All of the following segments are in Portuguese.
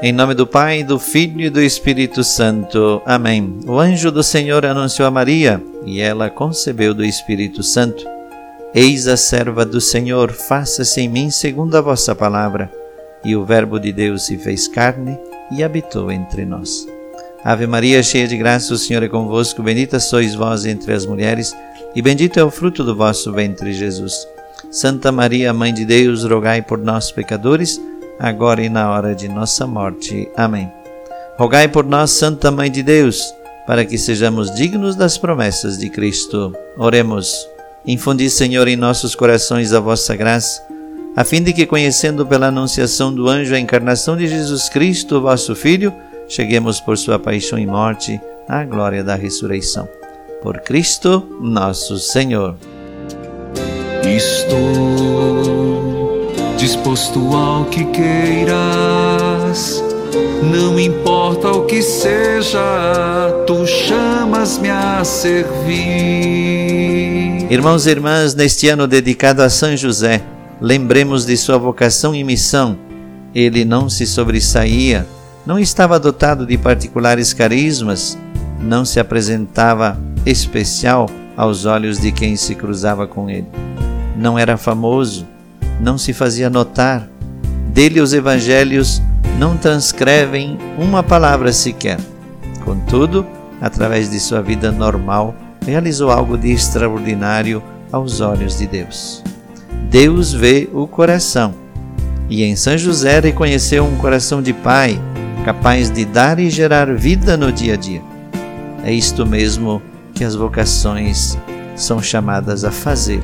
Em nome do Pai, do Filho e do Espírito Santo. Amém. O anjo do Senhor anunciou a Maria, e ela concebeu do Espírito Santo. Eis a serva do Senhor, faça-se em mim segundo a vossa palavra. E o Verbo de Deus se fez carne e habitou entre nós. Ave Maria, cheia de graça, o Senhor é convosco, bendita sois vós entre as mulheres, e bendito é o fruto do vosso ventre, Jesus. Santa Maria, Mãe de Deus, rogai por nós, pecadores, agora e na hora de nossa morte. Amém. Rogai por nós, Santa Mãe de Deus, para que sejamos dignos das promessas de Cristo. Oremos. Infundi, Senhor, em nossos corações a vossa graça, a fim de que, conhecendo pela anunciação do anjo a encarnação de Jesus Cristo, vosso Filho, cheguemos por sua paixão e morte à glória da ressurreição. Por Cristo, nosso Senhor. Estou disposto ao que queiras. Não importa o que seja, tu chamas-me a servir. Irmãos e irmãs, neste ano dedicado a São José, lembremos de sua vocação e missão. Ele não se sobressaía, não estava dotado de particulares carismas, não se apresentava especial aos olhos de quem se cruzava com ele. Não era famoso, não se fazia notar. Dele os evangelhos não transcrevem uma palavra sequer. Contudo, através de sua vida normal, realizou algo de extraordinário aos olhos de Deus. Deus vê o coração, e em São José reconheceu um coração de pai, capaz de dar e gerar vida no dia a dia. É isto mesmo que as vocações são chamadas a fazer: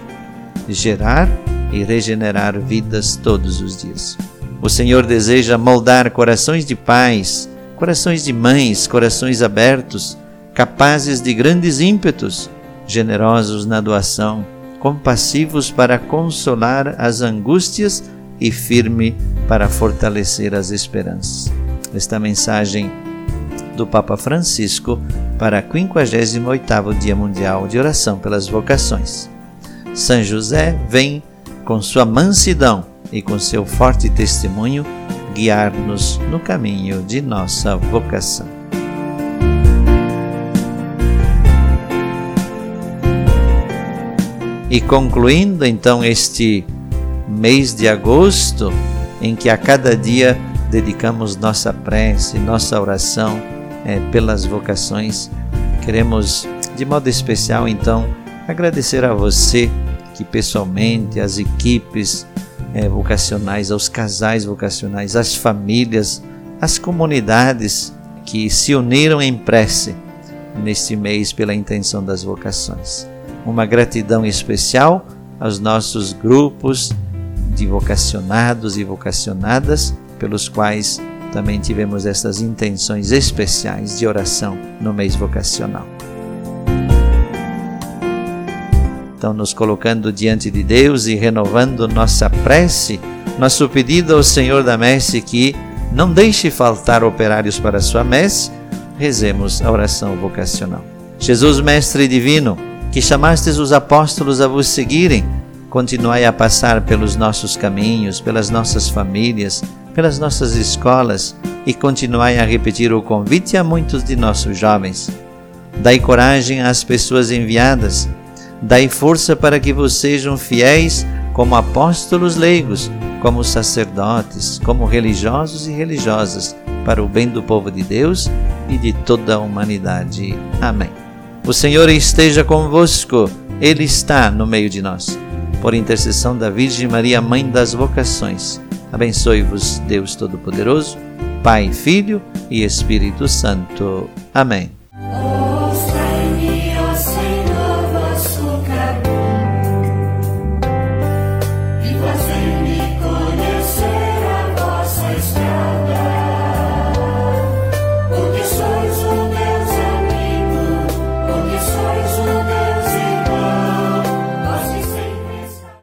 gerar e regenerar vidas todos os dias. O Senhor deseja moldar corações de pais, corações de mães, corações abertos, capazes de grandes ímpetos, generosos na doação, compassivos para consolar as angústias e firme para fortalecer as esperanças. Esta mensagem do Papa Francisco para o 58º Dia Mundial de Oração pelas Vocações. São José vem com sua mansidão e com seu forte testemunho, guiar-nos no caminho de nossa vocação. E concluindo então este mês de agosto, em que a cada dia dedicamos nossa prece, nossa oração é, pelas vocações, queremos de modo especial então agradecer a você que pessoalmente, as equipes é, vocacionais, aos casais vocacionais, às famílias, às comunidades que se uniram em prece neste mês pela intenção das vocações. Uma gratidão especial aos nossos grupos de vocacionados e vocacionadas, pelos quais também tivemos essas intenções especiais de oração no mês vocacional. Então, nos colocando diante de Deus e renovando nossa prece, nosso pedido ao Senhor da Messe que não deixe faltar operários para sua messe, rezemos a oração vocacional. Jesus, Mestre Divino, que chamastes os apóstolos a vos seguirem, continuai a passar pelos nossos caminhos, pelas nossas famílias, pelas nossas escolas e continuai a repetir o convite a muitos de nossos jovens. Dai coragem às pessoas enviadas Dai força para que vos sejam fiéis como apóstolos leigos, como sacerdotes, como religiosos e religiosas, para o bem do povo de Deus e de toda a humanidade. Amém. O Senhor esteja convosco, Ele está no meio de nós. Por intercessão da Virgem Maria, Mãe das Vocações, abençoe-vos, Deus Todo-Poderoso, Pai, Filho e Espírito Santo. Amém.